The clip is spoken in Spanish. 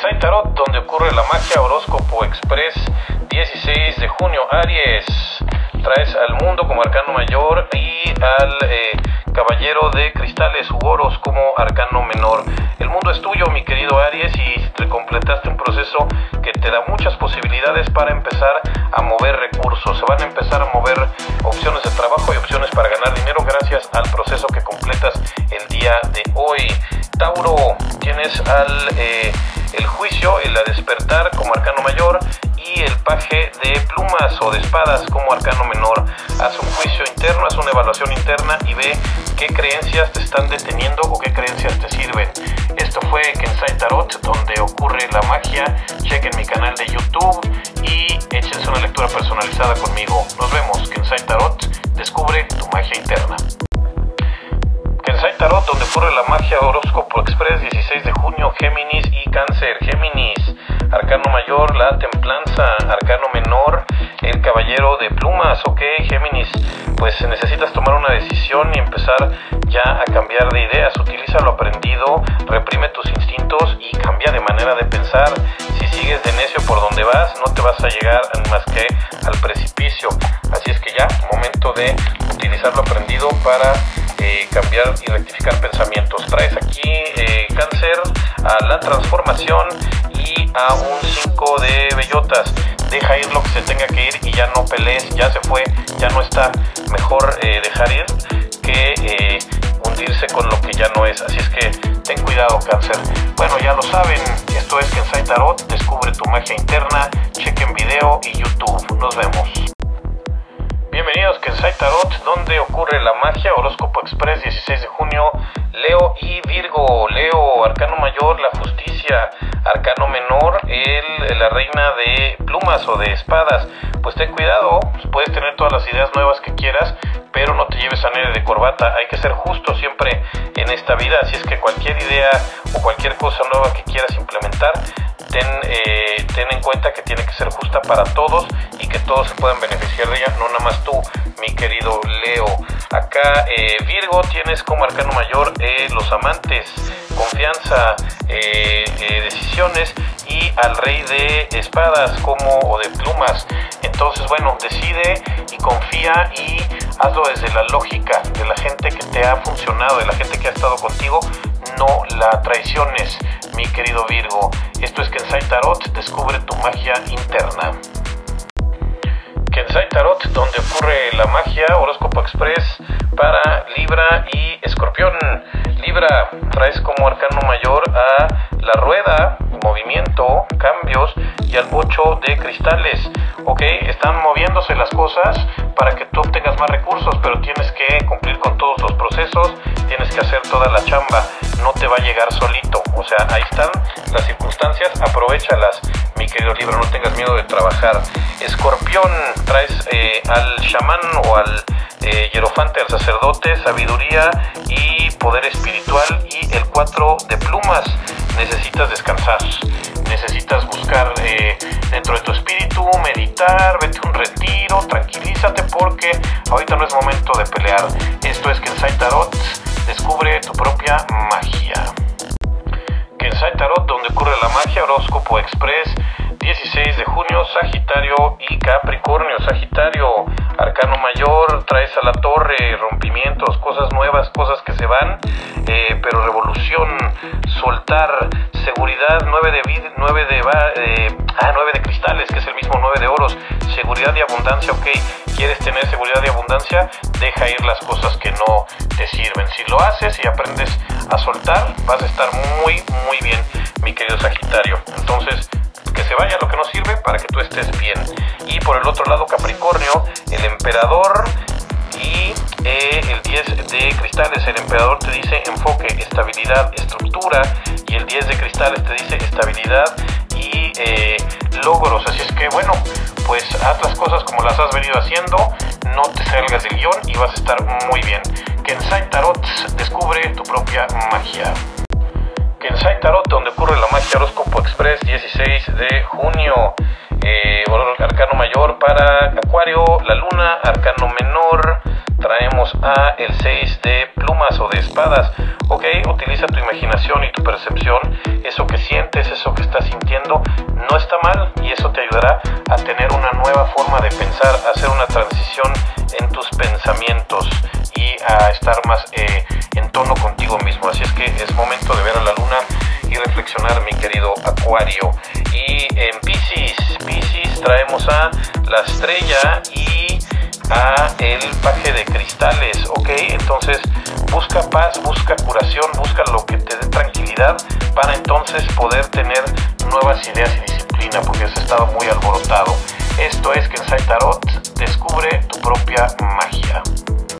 Kensai Tarot, donde ocurre la magia horóscopo express 16 de junio. Aries, traes al mundo como arcano mayor y al eh, caballero de cristales u oros como arcano menor. El mundo es tuyo, mi querido Aries, y te completaste un proceso que te da muchas posibilidades para empezar a mover recursos. Se van a empezar a mover opciones de trabajo y opciones para ganar dinero gracias al proceso que completas el día de hoy. Tauro, tienes al eh, el juicio, el despertar como arcano mayor y el paje de plumas o de espadas como arcano menor. Haz un juicio interno, haz una evaluación interna y ve qué creencias te están deteniendo o qué creencias te sirven. Esto fue Kensai Tarot, donde ocurre la magia. Chequen mi canal de YouTube y échense una lectura personalizada conmigo. Nos vemos, Kensai Tarot, descubre tu magia interna. Kensai Tarot, donde ocurre la magia horóscopo express 16 de junio, Géminis y Cáncer. Géminis, arcano mayor, la templanza, arcano menor, el caballero de plumas, ok, Géminis, pues necesitas tomar una decisión y empezar ya a cambiar de ideas, utiliza lo aprendido, reprime tus instintos y cambia de manera de pensar. Si sigues de necio por donde vas, no te vas a llegar más que al precipicio. Así es que ya, momento de utilizar lo aprendido para eh, cambiar y rectificar pensamientos. Traes aquí eh, cáncer a la transformación y a un 5 de bellotas. Deja ir lo que se tenga que ir y ya no pelees, ya se fue, ya no está. Mejor eh, dejar ir que hundirse con lo que ya no es. Así es que ten cuidado, cáncer. Bueno, ya lo saben, esto es Kensai Tarot. Descubre tu magia interna. Chequen video y YouTube. Nos vemos. Bienvenidos Kensai Tarot, donde ocurre la magia, horóscopo express 16 de junio, arcano mayor, la justicia, arcano menor, el, la reina de plumas o de espadas, pues ten cuidado, puedes tener todas las ideas nuevas que quieras, pero no te lleves a nadie de corbata, hay que ser justo siempre en esta vida, así es que cualquier idea o cualquier cosa nueva que quieras implementar, ten, eh, ten en cuenta que tiene que ser justa para todos y que todos se puedan beneficiar de ella, no nada más tú, mi querido Leo. Acá eh, Virgo tienes como arcano mayor eh, los amantes, confianza, decisiones y al rey de espadas como o de plumas. Entonces, bueno, decide y confía y hazlo desde la lógica de la gente que te ha funcionado, de la gente que ha estado contigo, no la traiciones, mi querido Virgo. Esto es Kensai Tarot, descubre tu magia interna. Kensai Tarot, donde ocurre la magia, horóscopo express para Libra y Escorpión. Libra, traes como arcano mayor a la rueda, movimiento, cambios y al 8 de cristales. Ok, están moviéndose las cosas para que tú obtengas más recursos, pero tienes que cumplir con todos los procesos, tienes que hacer toda la chamba, no te va a llegar solito. O sea, ahí están las circunstancias, aprovechalas, mi querido Libra, no tengas miedo de trabajar. Escorpión, traes eh, al chamán o al eh, hierofante, al sacerdote, sabiduría y poder espiritual y el 4 de plumas. Necesitas descansar, necesitas buscar eh, dentro de tu espíritu, meditar, vete un retiro, tranquilízate porque ahorita no es momento de pelear. Esto es Kensai Tarot, descubre tu propia magia. Kensai Tarot, donde ocurre la magia, horóscopo express 16 de junio, Sagitario y Capricornio. Sagitario, arcano mayor, traes a la torre eh, pero revolución, soltar, seguridad, 9 de vid, 9 de, eh, ah, 9 de cristales, que es el mismo 9 de oros, seguridad y abundancia, ok, quieres tener seguridad y abundancia, deja ir las cosas que no te sirven. Si lo haces y aprendes a soltar, vas a estar muy, muy bien, mi querido Sagitario. Entonces, que se vaya lo que no sirve para que tú estés bien. Y por el otro lado, Capricornio, el emperador y el 10 de cristales. El emperador te dice enfoque, estabilidad, estructura. Y el 10 de cristales te dice estabilidad y eh, logros. Así es que bueno, pues haz las cosas como las has venido haciendo. No te salgas del guion y vas a estar muy bien. Kensai Tarot descubre tu propia magia. Kensai Tarot, donde ocurre la magia horóscopo express 16 de junio. Eh, arcano mayor para Acuario, la luna, arcano menor. Traemos a el 6 de plumas o de espadas. Ok, utiliza tu imaginación y tu percepción, eso que sientes, eso que estás sintiendo no está mal y eso te ayudará a tener una nueva forma de pensar, a hacer una transición en tus pensamientos y a estar más eh, en tono contigo mismo. Así es que es momento de ver a la luna y reflexionar, mi querido Acuario. Y en Pisces, Pisces traemos a la estrella y el paje de cristales, ¿ok? Entonces busca paz, busca curación, busca lo que te dé tranquilidad para entonces poder tener nuevas ideas y disciplina porque has estado muy alborotado. Esto es Kensai Tarot, descubre tu propia magia.